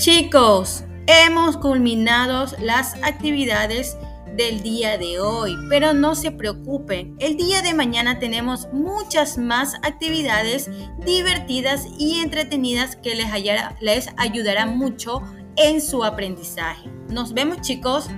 Chicos, hemos culminado las actividades del día de hoy, pero no se preocupen, el día de mañana tenemos muchas más actividades divertidas y entretenidas que les, les ayudarán mucho en su aprendizaje. Nos vemos chicos.